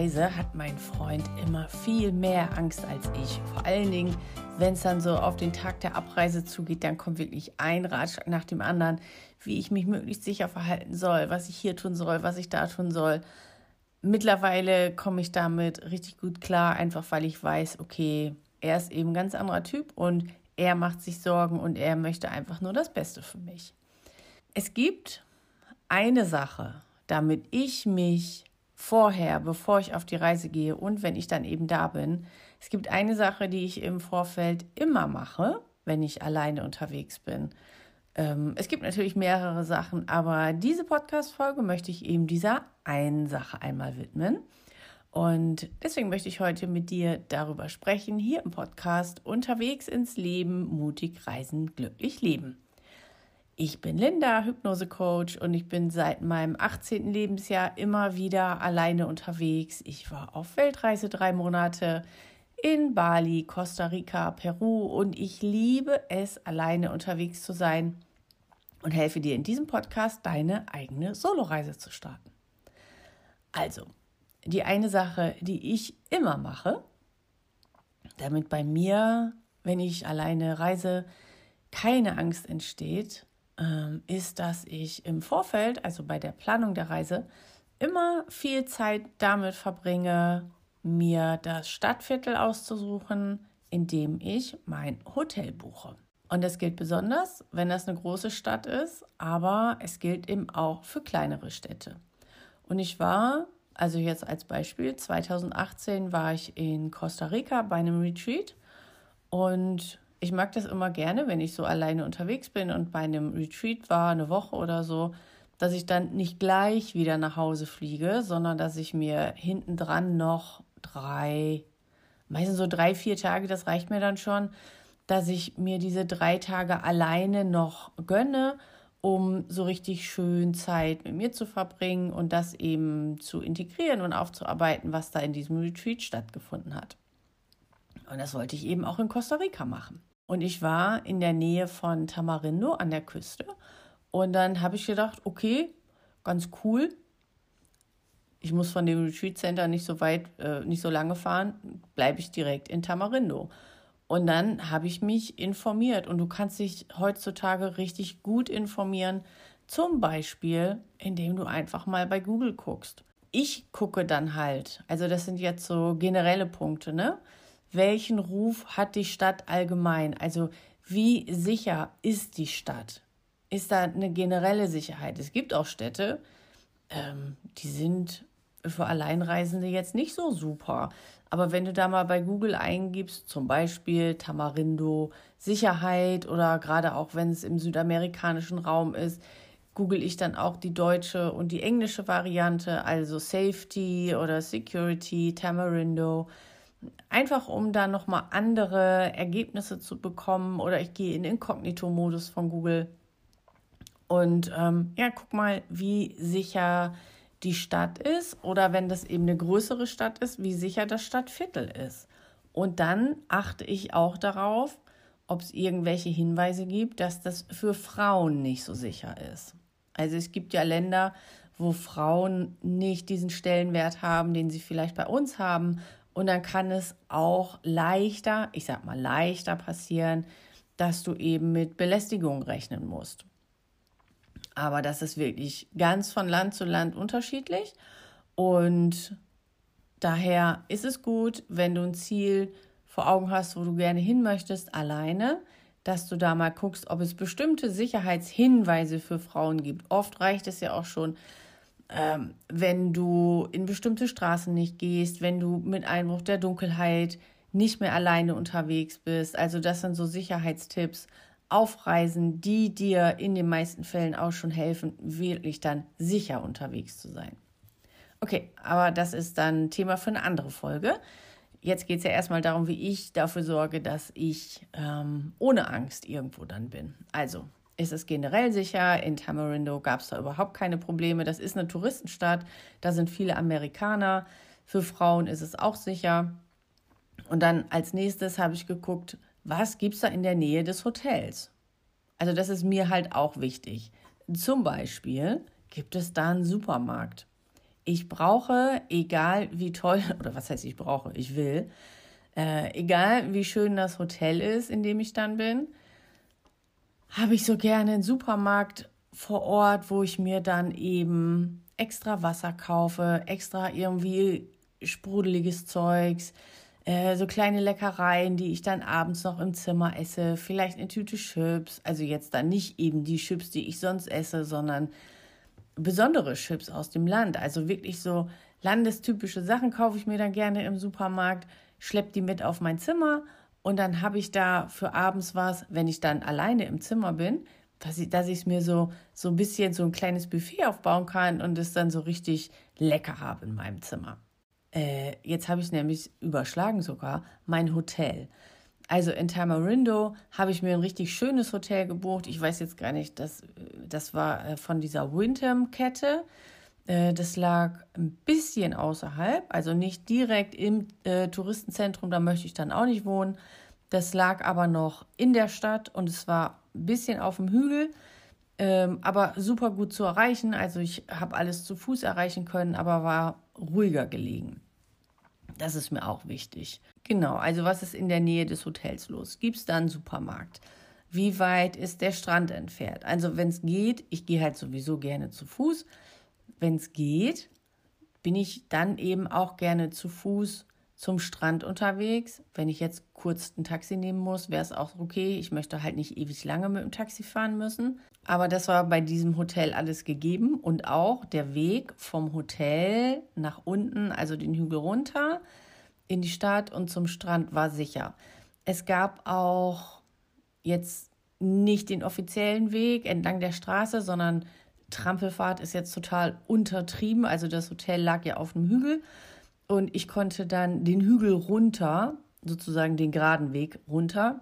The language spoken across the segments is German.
Reise hat mein Freund immer viel mehr Angst als ich. Vor allen Dingen, wenn es dann so auf den Tag der Abreise zugeht, dann kommt wirklich ein Ratschlag nach dem anderen, wie ich mich möglichst sicher verhalten soll, was ich hier tun soll, was ich da tun soll. Mittlerweile komme ich damit richtig gut klar, einfach weil ich weiß, okay, er ist eben ein ganz anderer Typ und er macht sich Sorgen und er möchte einfach nur das Beste für mich. Es gibt eine Sache, damit ich mich vorher, bevor ich auf die Reise gehe und wenn ich dann eben da bin. Es gibt eine Sache, die ich im Vorfeld immer mache, wenn ich alleine unterwegs bin. Ähm, es gibt natürlich mehrere Sachen, aber diese Podcast-Folge möchte ich eben dieser einen Sache einmal widmen. Und deswegen möchte ich heute mit dir darüber sprechen, hier im Podcast Unterwegs ins Leben, mutig reisen, glücklich leben. Ich bin Linda, Hypnose-Coach und ich bin seit meinem 18. Lebensjahr immer wieder alleine unterwegs. Ich war auf Weltreise drei Monate in Bali, Costa Rica, Peru und ich liebe es, alleine unterwegs zu sein und helfe dir in diesem Podcast, deine eigene Soloreise zu starten. Also, die eine Sache, die ich immer mache, damit bei mir, wenn ich alleine reise, keine Angst entsteht, ist, dass ich im Vorfeld, also bei der Planung der Reise, immer viel Zeit damit verbringe, mir das Stadtviertel auszusuchen, in dem ich mein Hotel buche. Und das gilt besonders, wenn das eine große Stadt ist, aber es gilt eben auch für kleinere Städte. Und ich war, also jetzt als Beispiel, 2018 war ich in Costa Rica bei einem Retreat und ich mag das immer gerne, wenn ich so alleine unterwegs bin und bei einem Retreat war, eine Woche oder so, dass ich dann nicht gleich wieder nach Hause fliege, sondern dass ich mir hinten dran noch drei, meistens so drei, vier Tage, das reicht mir dann schon, dass ich mir diese drei Tage alleine noch gönne, um so richtig schön Zeit mit mir zu verbringen und das eben zu integrieren und aufzuarbeiten, was da in diesem Retreat stattgefunden hat. Und das wollte ich eben auch in Costa Rica machen. Und ich war in der Nähe von Tamarindo an der Küste. Und dann habe ich gedacht, okay, ganz cool. Ich muss von dem Retreat Center nicht so weit, äh, nicht so lange fahren, bleibe ich direkt in Tamarindo. Und dann habe ich mich informiert. Und du kannst dich heutzutage richtig gut informieren. Zum Beispiel, indem du einfach mal bei Google guckst. Ich gucke dann halt, also das sind jetzt so generelle Punkte, ne? Welchen Ruf hat die Stadt allgemein? Also wie sicher ist die Stadt? Ist da eine generelle Sicherheit? Es gibt auch Städte, ähm, die sind für Alleinreisende jetzt nicht so super. Aber wenn du da mal bei Google eingibst, zum Beispiel Tamarindo, Sicherheit oder gerade auch wenn es im südamerikanischen Raum ist, google ich dann auch die deutsche und die englische Variante, also Safety oder Security, Tamarindo. Einfach um da nochmal andere Ergebnisse zu bekommen oder ich gehe in Inkognito-Modus von Google und ähm, ja, guck mal, wie sicher die Stadt ist oder wenn das eben eine größere Stadt ist, wie sicher das Stadtviertel ist. Und dann achte ich auch darauf, ob es irgendwelche Hinweise gibt, dass das für Frauen nicht so sicher ist. Also es gibt ja Länder, wo Frauen nicht diesen Stellenwert haben, den sie vielleicht bei uns haben und dann kann es auch leichter, ich sag mal leichter passieren, dass du eben mit Belästigung rechnen musst. Aber das ist wirklich ganz von Land zu Land unterschiedlich. Und daher ist es gut, wenn du ein Ziel vor Augen hast, wo du gerne hin möchtest, alleine, dass du da mal guckst, ob es bestimmte Sicherheitshinweise für Frauen gibt. Oft reicht es ja auch schon, ähm, wenn du in bestimmte Straßen nicht gehst, wenn du mit Einbruch der Dunkelheit nicht mehr alleine unterwegs bist. Also das sind so Sicherheitstipps auf Reisen, die dir in den meisten Fällen auch schon helfen, wirklich dann sicher unterwegs zu sein. Okay, aber das ist dann Thema für eine andere Folge. Jetzt geht es ja erstmal darum, wie ich dafür sorge, dass ich ähm, ohne Angst irgendwo dann bin. Also, ist es generell sicher. In Tamarindo gab es da überhaupt keine Probleme. Das ist eine Touristenstadt, da sind viele Amerikaner. Für Frauen ist es auch sicher. Und dann als nächstes habe ich geguckt, was gibt es da in der Nähe des Hotels? Also das ist mir halt auch wichtig. Zum Beispiel gibt es da einen Supermarkt. Ich brauche, egal wie toll, oder was heißt ich brauche, ich will, äh, egal wie schön das Hotel ist, in dem ich dann bin, habe ich so gerne einen Supermarkt vor Ort, wo ich mir dann eben extra Wasser kaufe, extra irgendwie sprudeliges Zeugs, äh, so kleine Leckereien, die ich dann abends noch im Zimmer esse, vielleicht eine Tüte Chips, also jetzt dann nicht eben die Chips, die ich sonst esse, sondern besondere Chips aus dem Land, also wirklich so landestypische Sachen kaufe ich mir dann gerne im Supermarkt, schleppe die mit auf mein Zimmer und dann habe ich da für abends was, wenn ich dann alleine im Zimmer bin, dass ich dass ich mir so so ein bisschen so ein kleines Buffet aufbauen kann und es dann so richtig lecker habe in meinem Zimmer. Äh, jetzt habe ich nämlich überschlagen sogar mein Hotel. Also in Tamarindo habe ich mir ein richtig schönes Hotel gebucht. Ich weiß jetzt gar nicht, das, das war äh, von dieser Wyndham-Kette. Äh, das lag ein bisschen außerhalb, also nicht direkt im äh, Touristenzentrum, da möchte ich dann auch nicht wohnen. Das lag aber noch in der Stadt und es war ein bisschen auf dem Hügel, ähm, aber super gut zu erreichen. Also ich habe alles zu Fuß erreichen können, aber war ruhiger gelegen. Das ist mir auch wichtig. Genau, also was ist in der Nähe des Hotels los? Gibt es da einen Supermarkt? Wie weit ist der Strand entfernt? Also wenn es geht, ich gehe halt sowieso gerne zu Fuß. Wenn es geht, bin ich dann eben auch gerne zu Fuß zum Strand unterwegs. Wenn ich jetzt kurz ein Taxi nehmen muss, wäre es auch okay. Ich möchte halt nicht ewig lange mit dem Taxi fahren müssen. Aber das war bei diesem Hotel alles gegeben und auch der Weg vom Hotel nach unten, also den Hügel runter in die Stadt und zum Strand war sicher. Es gab auch jetzt nicht den offiziellen Weg entlang der Straße, sondern Trampelfahrt ist jetzt total untertrieben. Also das Hotel lag ja auf einem Hügel und ich konnte dann den Hügel runter, sozusagen den geraden Weg runter.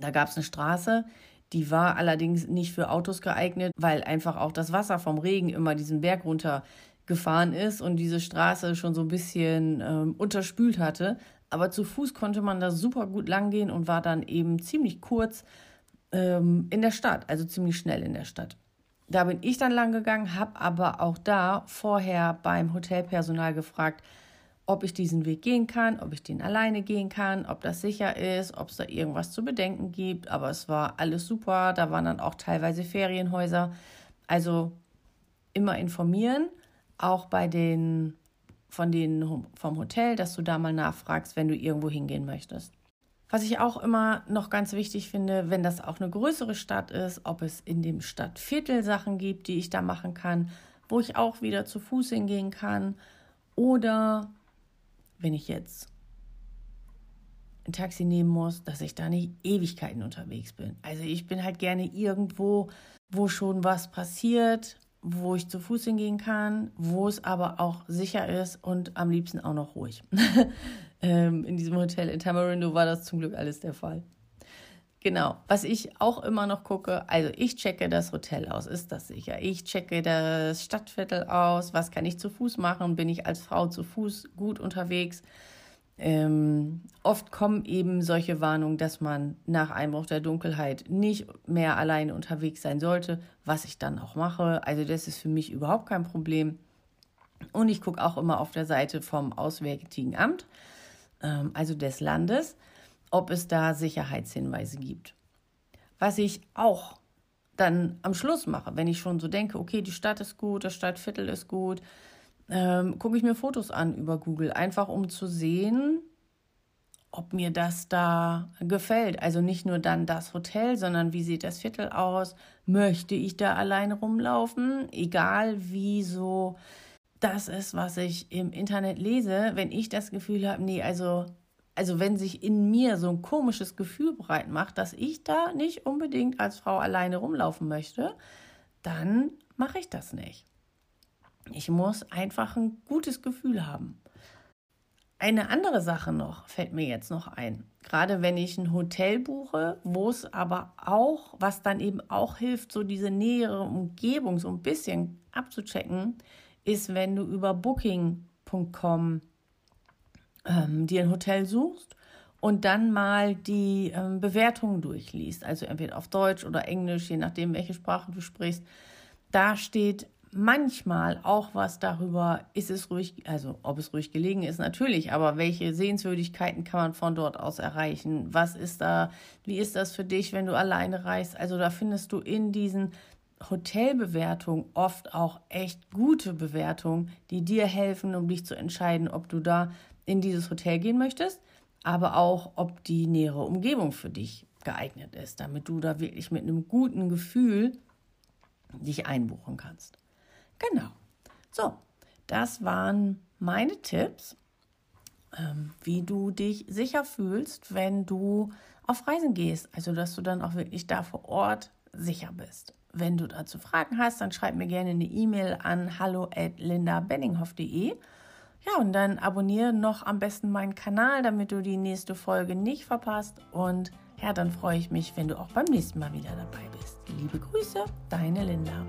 Da gab es eine Straße, die war allerdings nicht für Autos geeignet, weil einfach auch das Wasser vom Regen immer diesen Berg runter gefahren ist und diese Straße schon so ein bisschen ähm, unterspült hatte. Aber zu Fuß konnte man da super gut langgehen und war dann eben ziemlich kurz ähm, in der Stadt, also ziemlich schnell in der Stadt. Da bin ich dann lang gegangen, habe aber auch da vorher beim Hotelpersonal gefragt, ob ich diesen Weg gehen kann, ob ich den alleine gehen kann, ob das sicher ist, ob es da irgendwas zu bedenken gibt. Aber es war alles super. Da waren dann auch teilweise Ferienhäuser. Also immer informieren, auch bei den von denen vom Hotel, dass du da mal nachfragst, wenn du irgendwo hingehen möchtest. Was ich auch immer noch ganz wichtig finde, wenn das auch eine größere Stadt ist, ob es in dem Stadtviertel Sachen gibt, die ich da machen kann, wo ich auch wieder zu Fuß hingehen kann oder wenn ich jetzt ein Taxi nehmen muss, dass ich da nicht Ewigkeiten unterwegs bin. Also ich bin halt gerne irgendwo, wo schon was passiert, wo ich zu Fuß hingehen kann, wo es aber auch sicher ist und am liebsten auch noch ruhig. ähm, in diesem Hotel in Tamarindo war das zum Glück alles der Fall. Genau, was ich auch immer noch gucke, also ich checke das Hotel aus, ist das sicher? Ich checke das Stadtviertel aus, was kann ich zu Fuß machen? Bin ich als Frau zu Fuß gut unterwegs? Ähm, oft kommen eben solche Warnungen, dass man nach Einbruch der Dunkelheit nicht mehr alleine unterwegs sein sollte, was ich dann auch mache. Also das ist für mich überhaupt kein Problem. Und ich gucke auch immer auf der Seite vom Auswärtigen Amt, also des Landes ob es da Sicherheitshinweise gibt. Was ich auch dann am Schluss mache, wenn ich schon so denke, okay, die Stadt ist gut, das Stadtviertel ist gut, ähm, gucke ich mir Fotos an über Google, einfach um zu sehen, ob mir das da gefällt. Also nicht nur dann das Hotel, sondern wie sieht das Viertel aus? Möchte ich da allein rumlaufen? Egal wie so das ist, was ich im Internet lese, wenn ich das Gefühl habe, nee, also also wenn sich in mir so ein komisches Gefühl breit macht, dass ich da nicht unbedingt als Frau alleine rumlaufen möchte, dann mache ich das nicht. Ich muss einfach ein gutes Gefühl haben. Eine andere Sache noch fällt mir jetzt noch ein. Gerade wenn ich ein Hotel buche, wo es aber auch, was dann eben auch hilft, so diese nähere Umgebung so ein bisschen abzuchecken, ist, wenn du über booking.com ähm, dir ein Hotel suchst und dann mal die ähm, Bewertungen durchliest, also entweder auf Deutsch oder Englisch, je nachdem, welche Sprache du sprichst. Da steht manchmal auch was darüber, ist es ruhig, also ob es ruhig gelegen ist, natürlich, aber welche Sehenswürdigkeiten kann man von dort aus erreichen? Was ist da, wie ist das für dich, wenn du alleine reist? Also da findest du in diesen Hotelbewertungen oft auch echt gute Bewertungen, die dir helfen, um dich zu entscheiden, ob du da in dieses Hotel gehen möchtest, aber auch, ob die nähere Umgebung für dich geeignet ist, damit du da wirklich mit einem guten Gefühl dich einbuchen kannst. Genau. So, das waren meine Tipps, ähm, wie du dich sicher fühlst, wenn du auf Reisen gehst. Also, dass du dann auch wirklich da vor Ort sicher bist. Wenn du dazu Fragen hast, dann schreib mir gerne eine E-Mail an hallo@lindabenninghoff.de. Ja, und dann abonniere noch am besten meinen Kanal, damit du die nächste Folge nicht verpasst. Und ja, dann freue ich mich, wenn du auch beim nächsten Mal wieder dabei bist. Liebe Grüße, deine Linda.